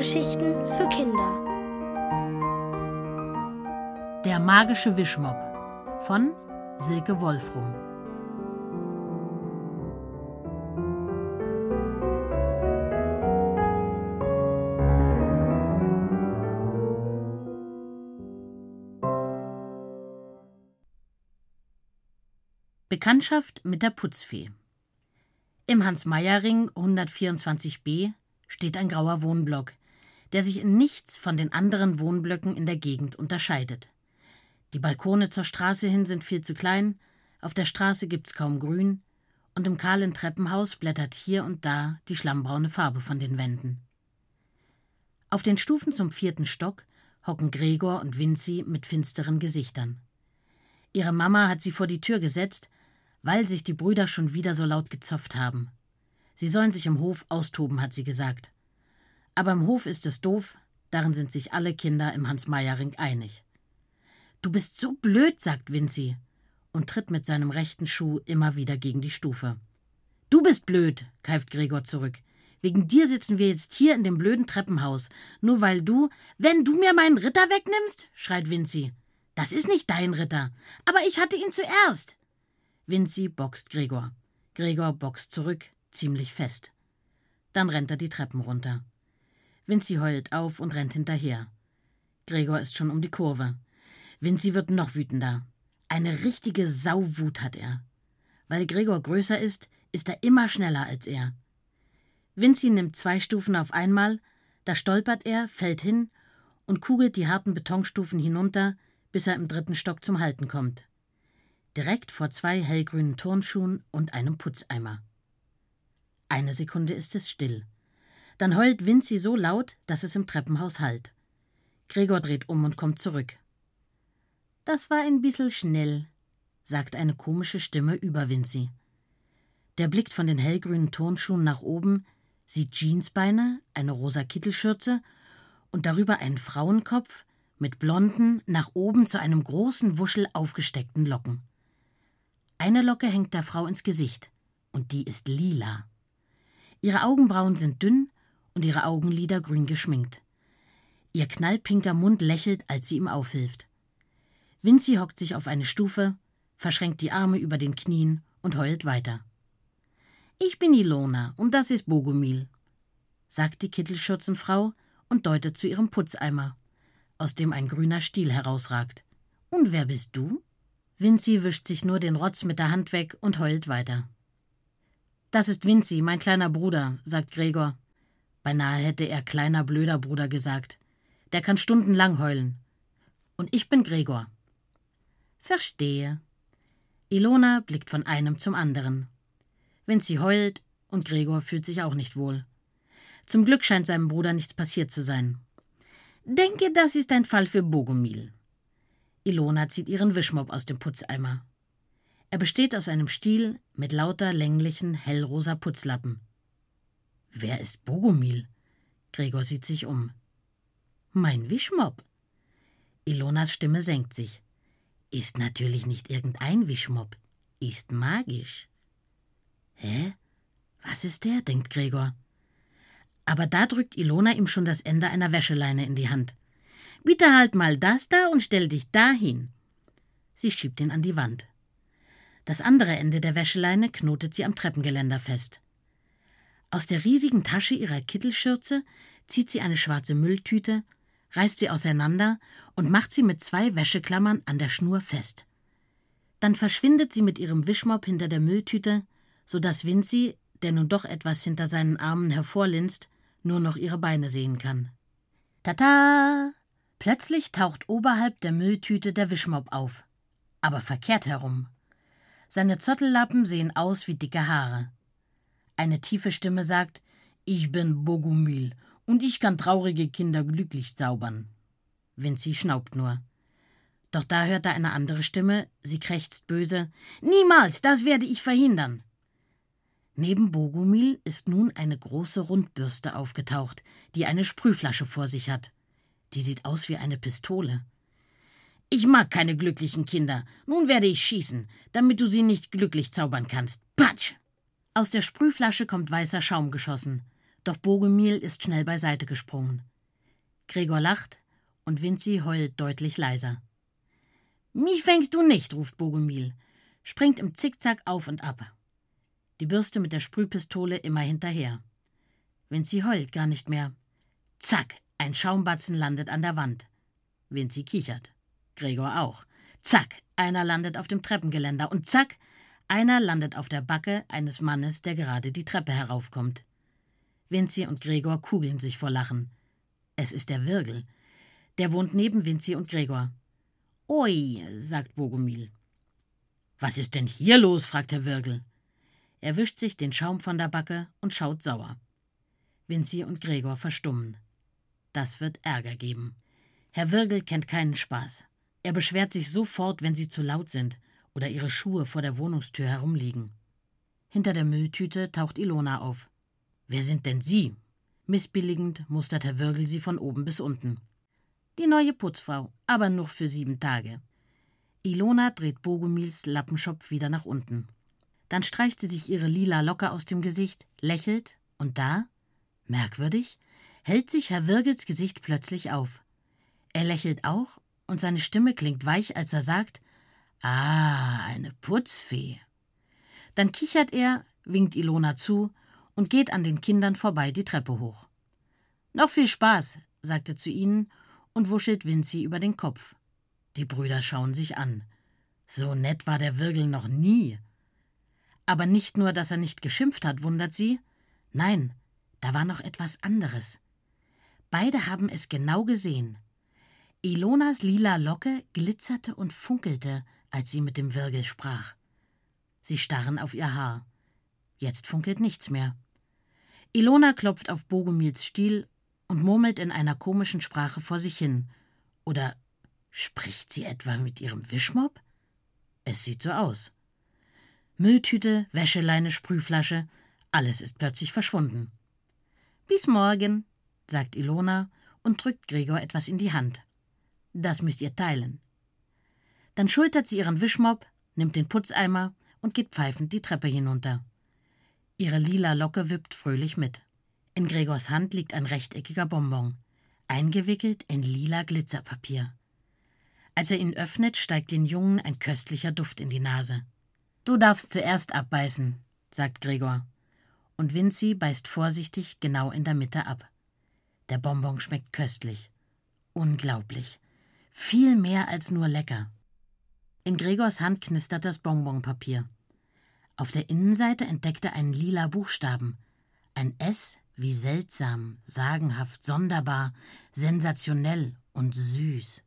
Hörgeschichten für Kinder. Der magische Wischmopp von Silke Wolfrum. Bekanntschaft mit der Putzfee. Im Hans-Meyer-Ring 124b steht ein grauer Wohnblock, der sich in nichts von den anderen Wohnblöcken in der Gegend unterscheidet. Die Balkone zur Straße hin sind viel zu klein, auf der Straße gibt's kaum Grün, und im kahlen Treppenhaus blättert hier und da die schlammbraune Farbe von den Wänden. Auf den Stufen zum vierten Stock hocken Gregor und Vinzi mit finsteren Gesichtern. Ihre Mama hat sie vor die Tür gesetzt, weil sich die Brüder schon wieder so laut gezopft haben. Sie sollen sich im Hof austoben, hat sie gesagt. Aber im Hof ist es doof, darin sind sich alle Kinder im Hans-Meyer-Ring einig. Du bist so blöd, sagt Vinzi und tritt mit seinem rechten Schuh immer wieder gegen die Stufe. Du bist blöd, keift Gregor zurück. Wegen dir sitzen wir jetzt hier in dem blöden Treppenhaus, nur weil du. Wenn du mir meinen Ritter wegnimmst, schreit Vinzi. Das ist nicht dein Ritter, aber ich hatte ihn zuerst. Vinzi boxt Gregor. Gregor boxt zurück, ziemlich fest. Dann rennt er die Treppen runter. Vinzi heult auf und rennt hinterher. Gregor ist schon um die Kurve. Vinzi wird noch wütender. Eine richtige Sauwut hat er. Weil Gregor größer ist, ist er immer schneller als er. Vinzi nimmt zwei Stufen auf einmal, da stolpert er, fällt hin und kugelt die harten Betonstufen hinunter, bis er im dritten Stock zum Halten kommt direkt vor zwei hellgrünen Turnschuhen und einem Putzeimer. Eine Sekunde ist es still. Dann heult Vinzi so laut, dass es im Treppenhaus hallt. Gregor dreht um und kommt zurück. Das war ein bissel schnell, sagt eine komische Stimme über Vinzi. Der blickt von den hellgrünen Turnschuhen nach oben, sieht Jeansbeine, eine rosa Kittelschürze und darüber einen Frauenkopf mit blonden, nach oben zu einem großen Wuschel aufgesteckten Locken. Eine Locke hängt der Frau ins Gesicht, und die ist lila. Ihre Augenbrauen sind dünn und ihre Augenlider grün geschminkt. Ihr knallpinker Mund lächelt, als sie ihm aufhilft. Vinzi hockt sich auf eine Stufe, verschränkt die Arme über den Knien und heult weiter. Ich bin Ilona und das ist Bogomil, sagt die Kittelschürzenfrau und deutet zu ihrem Putzeimer, aus dem ein grüner Stiel herausragt. Und wer bist du? Vinzi wischt sich nur den Rotz mit der Hand weg und heult weiter. Das ist Vinzi, mein kleiner Bruder, sagt Gregor. Beinahe hätte er kleiner blöder Bruder gesagt. Der kann stundenlang heulen. Und ich bin Gregor. Verstehe. Ilona blickt von einem zum anderen. Vinzi heult und Gregor fühlt sich auch nicht wohl. Zum Glück scheint seinem Bruder nichts passiert zu sein. Denke, das ist ein Fall für Bogomil. Ilona zieht ihren Wischmopp aus dem Putzeimer. Er besteht aus einem Stiel mit lauter länglichen, hellrosa Putzlappen. Wer ist Bogomil? Gregor sieht sich um. Mein Wischmopp. Ilonas Stimme senkt sich. Ist natürlich nicht irgendein Wischmopp, ist magisch. Hä? Was ist der? denkt Gregor. Aber da drückt Ilona ihm schon das Ende einer Wäscheleine in die Hand. Bitte halt mal das da und stell dich dahin. Sie schiebt ihn an die Wand. Das andere Ende der Wäscheleine knotet sie am Treppengeländer fest. Aus der riesigen Tasche ihrer Kittelschürze zieht sie eine schwarze Mülltüte, reißt sie auseinander und macht sie mit zwei Wäscheklammern an der Schnur fest. Dann verschwindet sie mit ihrem Wischmopp hinter der Mülltüte, so dass Vinzi, der nun doch etwas hinter seinen Armen hervorlinst, nur noch ihre Beine sehen kann. Tata! Plötzlich taucht oberhalb der Mülltüte der Wischmopp auf. Aber verkehrt herum. Seine Zottellappen sehen aus wie dicke Haare. Eine tiefe Stimme sagt: Ich bin Bogumil und ich kann traurige Kinder glücklich zaubern. Vinci schnaubt nur. Doch da hört er eine andere Stimme, sie krächzt böse: Niemals, das werde ich verhindern. Neben Bogumil ist nun eine große Rundbürste aufgetaucht, die eine Sprühflasche vor sich hat. Die sieht aus wie eine Pistole. Ich mag keine glücklichen Kinder. Nun werde ich schießen, damit du sie nicht glücklich zaubern kannst. Patsch! Aus der Sprühflasche kommt weißer Schaum geschossen. Doch Bogomil ist schnell beiseite gesprungen. Gregor lacht und Vinzi heult deutlich leiser. Mich fängst du nicht, ruft Bogomil, springt im Zickzack auf und ab. Die Bürste mit der Sprühpistole immer hinterher. Vinzi heult gar nicht mehr. Zack, ein Schaumbatzen landet an der Wand. Vinzi kichert. Gregor auch. Zack, einer landet auf dem Treppengeländer und zack, einer landet auf der Backe eines Mannes, der gerade die Treppe heraufkommt. Vinzi und Gregor kugeln sich vor Lachen. Es ist der Wirgel. Der wohnt neben Vinzi und Gregor. Oi, sagt Bogomil. Was ist denn hier los? fragt Herr Wirgel. Er wischt sich den Schaum von der Backe und schaut sauer. Vinzi und Gregor verstummen. Das wird Ärger geben. Herr Wirgel kennt keinen Spaß. Er beschwert sich sofort, wenn sie zu laut sind oder ihre Schuhe vor der Wohnungstür herumliegen. Hinter der Mülltüte taucht Ilona auf. Wer sind denn Sie? Missbilligend mustert Herr Wirgel sie von oben bis unten. Die neue Putzfrau, aber nur für sieben Tage. Ilona dreht Bogomils Lappenschopf wieder nach unten. Dann streicht sie sich ihre lila Locke aus dem Gesicht, lächelt und da, merkwürdig, hält sich Herr Wirgels Gesicht plötzlich auf. Er lächelt auch und seine Stimme klingt weich, als er sagt: Ah, eine Putzfee. Dann kichert er, winkt Ilona zu und geht an den Kindern vorbei die Treppe hoch. Noch viel Spaß, sagt er zu ihnen und wuschelt Vinzi über den Kopf. Die Brüder schauen sich an. So nett war der Wirgel noch nie. Aber nicht nur, dass er nicht geschimpft hat, wundert sie. Nein, da war noch etwas anderes. Beide haben es genau gesehen. Ilonas lila Locke glitzerte und funkelte, als sie mit dem Wirgel sprach. Sie starren auf ihr Haar. Jetzt funkelt nichts mehr. Ilona klopft auf Bogomils Stiel und murmelt in einer komischen Sprache vor sich hin. Oder spricht sie etwa mit ihrem Wischmopp? Es sieht so aus. Mülltüte, Wäscheleine, Sprühflasche, alles ist plötzlich verschwunden. Bis morgen, sagt Ilona und drückt Gregor etwas in die Hand. Das müsst ihr teilen. Dann schultert sie ihren Wischmopp, nimmt den Putzeimer und geht pfeifend die Treppe hinunter. Ihre lila Locke wippt fröhlich mit. In Gregors Hand liegt ein rechteckiger Bonbon, eingewickelt in lila Glitzerpapier. Als er ihn öffnet, steigt den Jungen ein köstlicher Duft in die Nase. Du darfst zuerst abbeißen, sagt Gregor. Und Vinzi beißt vorsichtig genau in der Mitte ab. Der Bonbon schmeckt köstlich. Unglaublich. Viel mehr als nur lecker. In Gregors Hand knistert das Bonbonpapier. Auf der Innenseite entdeckt er einen lila Buchstaben. Ein S wie seltsam, sagenhaft, sonderbar, sensationell und süß.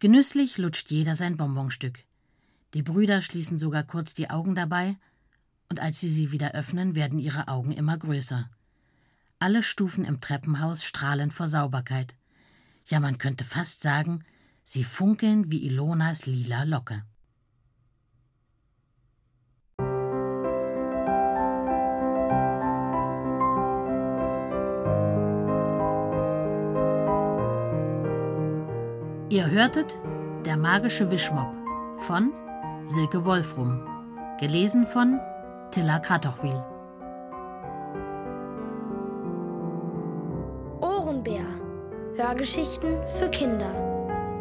Genüsslich lutscht jeder sein Bonbonstück. Die Brüder schließen sogar kurz die Augen dabei, und als sie sie wieder öffnen, werden ihre Augen immer größer. Alle Stufen im Treppenhaus strahlen vor Sauberkeit. Ja, man könnte fast sagen, sie funkeln wie Ilonas lila Locke. Ihr hörtet Der magische Wischmopp von Silke Wolfrum, gelesen von Tilla Kratochwil. Ohrenbär. Hörgeschichten für Kinder